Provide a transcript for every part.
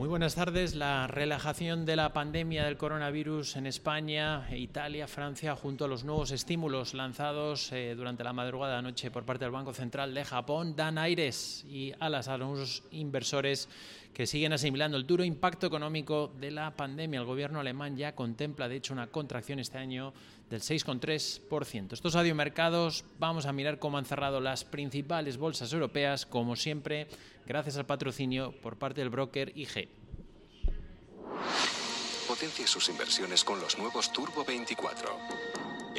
Muy buenas tardes. La relajación de la pandemia del coronavirus en España, Italia, Francia, junto a los nuevos estímulos lanzados eh, durante la madrugada de anoche por parte del Banco Central de Japón, dan aires y alas a los inversores que siguen asimilando el duro impacto económico de la pandemia. El gobierno alemán ya contempla, de hecho, una contracción este año del 6,3%. Estos adiomercados, vamos a mirar cómo han cerrado las principales bolsas europeas, como siempre, gracias al patrocinio por parte del broker IG. Potencie sus inversiones con los nuevos Turbo 24.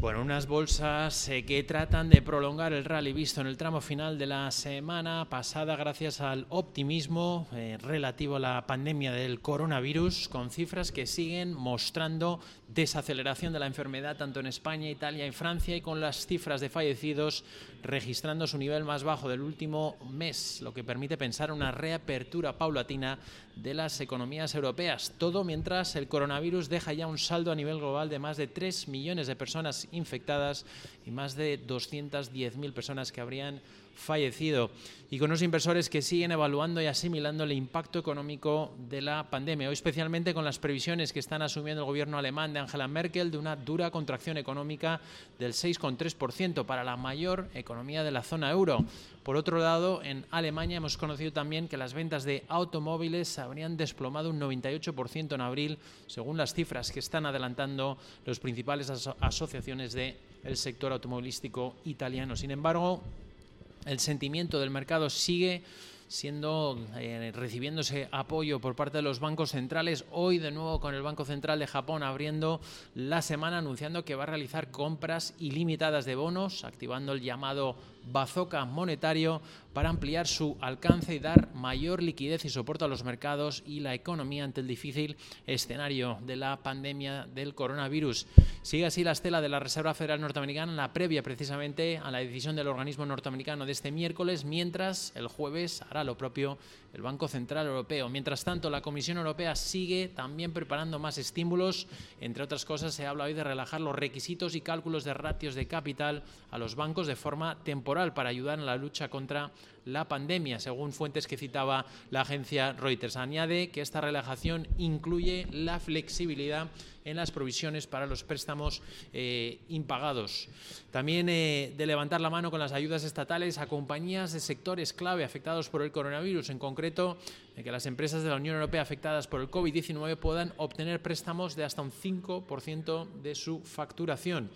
Bueno, unas bolsas eh, que tratan de prolongar el rally visto en el tramo final de la semana pasada gracias al optimismo eh, relativo a la pandemia del coronavirus, con cifras que siguen mostrando desaceleración de la enfermedad tanto en España, Italia y Francia y con las cifras de fallecidos registrando su nivel más bajo del último mes, lo que permite pensar una reapertura paulatina de las economías europeas. Todo mientras el coronavirus deja ya un saldo a nivel global de más de 3 millones de personas infectadas y más de 210.000 personas que habrían fallecido y con unos inversores que siguen evaluando y asimilando el impacto económico de la pandemia, hoy especialmente con las previsiones que están asumiendo el gobierno alemán de Angela Merkel de una dura contracción económica del 6,3% para la mayor economía de la zona euro. Por otro lado, en Alemania hemos conocido también que las ventas de automóviles habrían desplomado un 98% en abril, según las cifras que están adelantando los principales asociaciones del sector automovilístico italiano. Sin embargo, el sentimiento del mercado sigue siendo eh, recibiéndose apoyo por parte de los bancos centrales. Hoy de nuevo con el Banco Central de Japón abriendo la semana anunciando que va a realizar compras ilimitadas de bonos, activando el llamado bazooka monetario para ampliar su alcance y dar mayor liquidez y soporte a los mercados y la economía ante el difícil escenario de la pandemia del coronavirus. Sigue así la estela de la Reserva Federal Norteamericana en la previa precisamente a la decisión del organismo norteamericano de este miércoles, mientras el jueves hará lo propio el Banco Central Europeo. Mientras tanto, la Comisión Europea sigue también preparando más estímulos. Entre otras cosas, se habla hoy de relajar los requisitos y cálculos de ratios de capital a los bancos de forma temporal para ayudar en la lucha contra la pandemia, según fuentes que citaba la agencia Reuters. Añade que esta relajación incluye la flexibilidad en las provisiones para los préstamos eh, impagados. También eh, de levantar la mano con las ayudas estatales a compañías de sectores clave afectados por el coronavirus, en concreto de que las empresas de la Unión Europea afectadas por el COVID-19 puedan obtener préstamos de hasta un 5% de su facturación.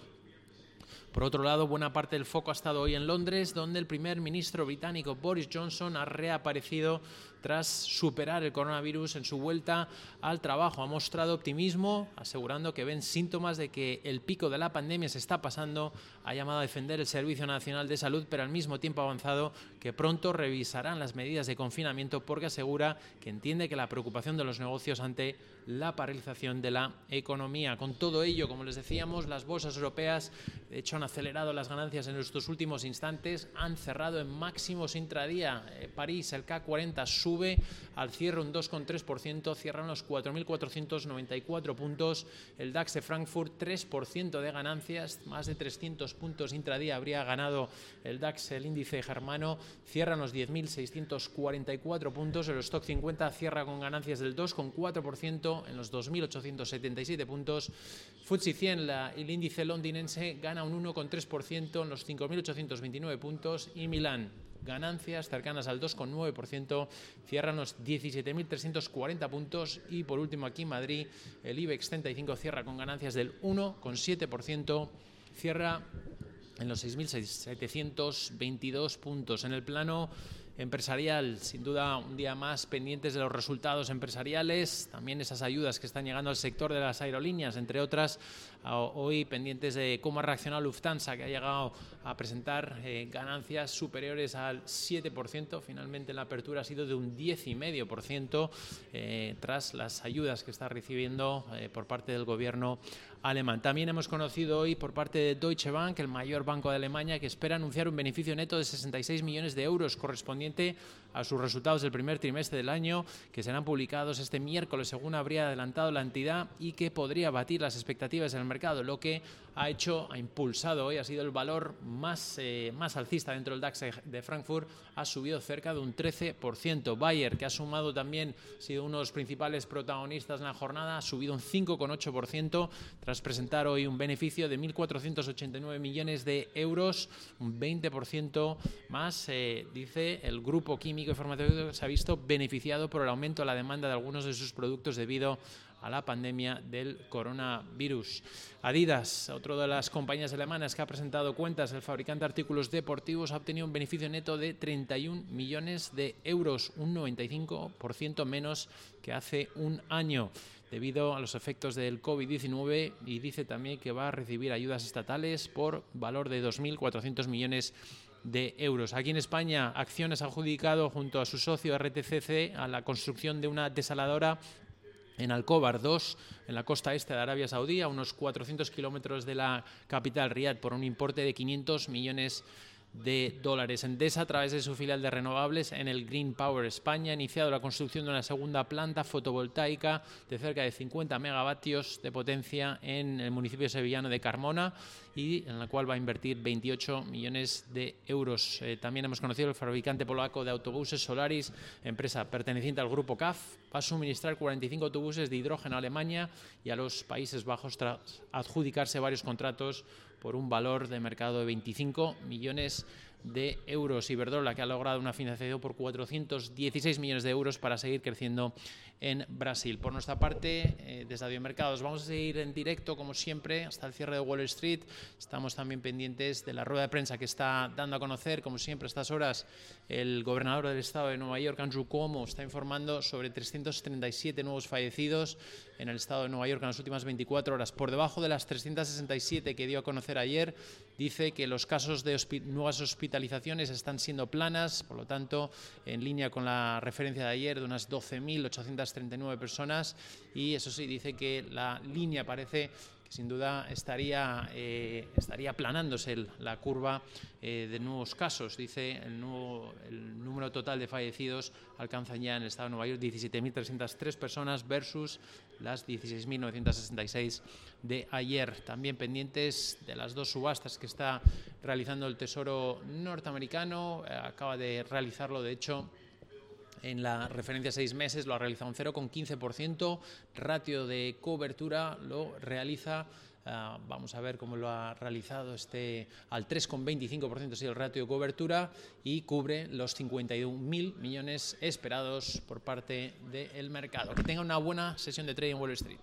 Por otro lado, buena parte del foco ha estado hoy en Londres, donde el primer ministro británico Boris Johnson ha reaparecido tras superar el coronavirus en su vuelta al trabajo. Ha mostrado optimismo, asegurando que ven síntomas de que el pico de la pandemia se está pasando. Ha llamado a defender el Servicio Nacional de Salud, pero al mismo tiempo ha avanzado que pronto revisarán las medidas de confinamiento porque asegura que entiende que la preocupación de los negocios ante la paralización de la economía. Con todo ello, como les decíamos, las bolsas europeas de hecho han acelerado las ganancias en estos últimos instantes, han cerrado en máximos intradía. Eh, París, el K40 sube al cierre un 2,3%, cierran los 4.494 puntos. El DAX de Frankfurt 3% de ganancias, más de 300 puntos intradía habría ganado el DAX, el índice germano, cierran los 10.644 puntos. El Stock 50 cierra con ganancias del 2,4% en los 2.877 puntos. FTSE 100, el índice londinense, gana un 1,3% en los 5.829 puntos y Milán ganancias cercanas al 2,9%, cierran los 17.340 puntos y por último aquí en Madrid el IBEX 35 cierra con ganancias del 1,7%, cierra en los 6.722 puntos. En el plano empresarial, sin duda un día más pendientes de los resultados empresariales, también esas ayudas que están llegando al sector de las aerolíneas, entre otras, hoy pendientes de cómo ha reaccionado Lufthansa, que ha llegado a presentar eh, ganancias superiores al 7%, finalmente la apertura ha sido de un 10,5% eh, tras las ayudas que está recibiendo eh, por parte del gobierno alemán. También hemos conocido hoy por parte de Deutsche Bank, el mayor banco de Alemania, que espera anunciar un beneficio neto de 66 millones de euros correspondiente a sus resultados del primer trimestre del año, que serán publicados este miércoles, según habría adelantado la entidad, y que podría batir las expectativas en el mercado, lo que ha hecho, ha impulsado hoy, ha sido el valor más, eh, más alcista dentro del DAX de Frankfurt, ha subido cerca de un 13%. Bayer, que ha sumado también, ha sido uno de los principales protagonistas en la jornada, ha subido un 5,8% tras presentar hoy un beneficio de 1.489 millones de euros, un 20% más, eh, dice el grupo químico y se ha visto beneficiado por el aumento de la demanda de algunos de sus productos debido a la pandemia del coronavirus. Adidas, otro de las compañías alemanas que ha presentado cuentas, el fabricante de artículos deportivos ha obtenido un beneficio neto de 31 millones de euros, un 95% menos que hace un año debido a los efectos del COVID-19 y dice también que va a recibir ayudas estatales por valor de 2.400 millones de euros. Aquí en España, Acciones ha adjudicado junto a su socio RTCC a la construcción de una desaladora en Alcóbar 2, en la costa este de Arabia Saudí, a unos 400 kilómetros de la capital Riad, por un importe de 500 millones de de dólares. Endesa, a través de su filial de renovables en el Green Power España, ha iniciado la construcción de una segunda planta fotovoltaica de cerca de 50 megavatios de potencia en el municipio sevillano de Carmona y en la cual va a invertir 28 millones de euros. Eh, también hemos conocido el fabricante polaco de autobuses Solaris, empresa perteneciente al grupo CAF, va a suministrar 45 autobuses de hidrógeno a Alemania y a los Países Bajos tras adjudicarse varios contratos por un valor de mercado de 25 millones de euros. Iberdrola, que ha logrado una financiación por 416 millones de euros para seguir creciendo en Brasil. Por nuestra parte, eh, desde Mercados, vamos a seguir en directo, como siempre, hasta el cierre de Wall Street. Estamos también pendientes de la rueda de prensa que está dando a conocer, como siempre, a estas horas, el gobernador del estado de Nueva York, Andrew Cuomo, está informando sobre 337 nuevos fallecidos en el estado de Nueva York en las últimas 24 horas, por debajo de las 367 que dio a conocer ayer. Dice que los casos de nuevas hospitalizaciones están siendo planas, por lo tanto, en línea con la referencia de ayer de unas 12.839 personas. Y eso sí, dice que la línea parece sin duda estaría, eh, estaría aplanándose la curva eh, de nuevos casos. Dice el, nuevo, el número total de fallecidos alcanza ya en el estado de Nueva York 17.303 personas versus las 16.966 de ayer. También pendientes de las dos subastas que está realizando el Tesoro norteamericano. Eh, acaba de realizarlo, de hecho, en la referencia seis meses lo ha realizado un 0,15%, ratio de cobertura lo realiza Uh, vamos a ver cómo lo ha realizado este al 3,25% es el ratio de cobertura y cubre los 51.000 millones esperados por parte del mercado. Que tenga una buena sesión de trading en Wall Street.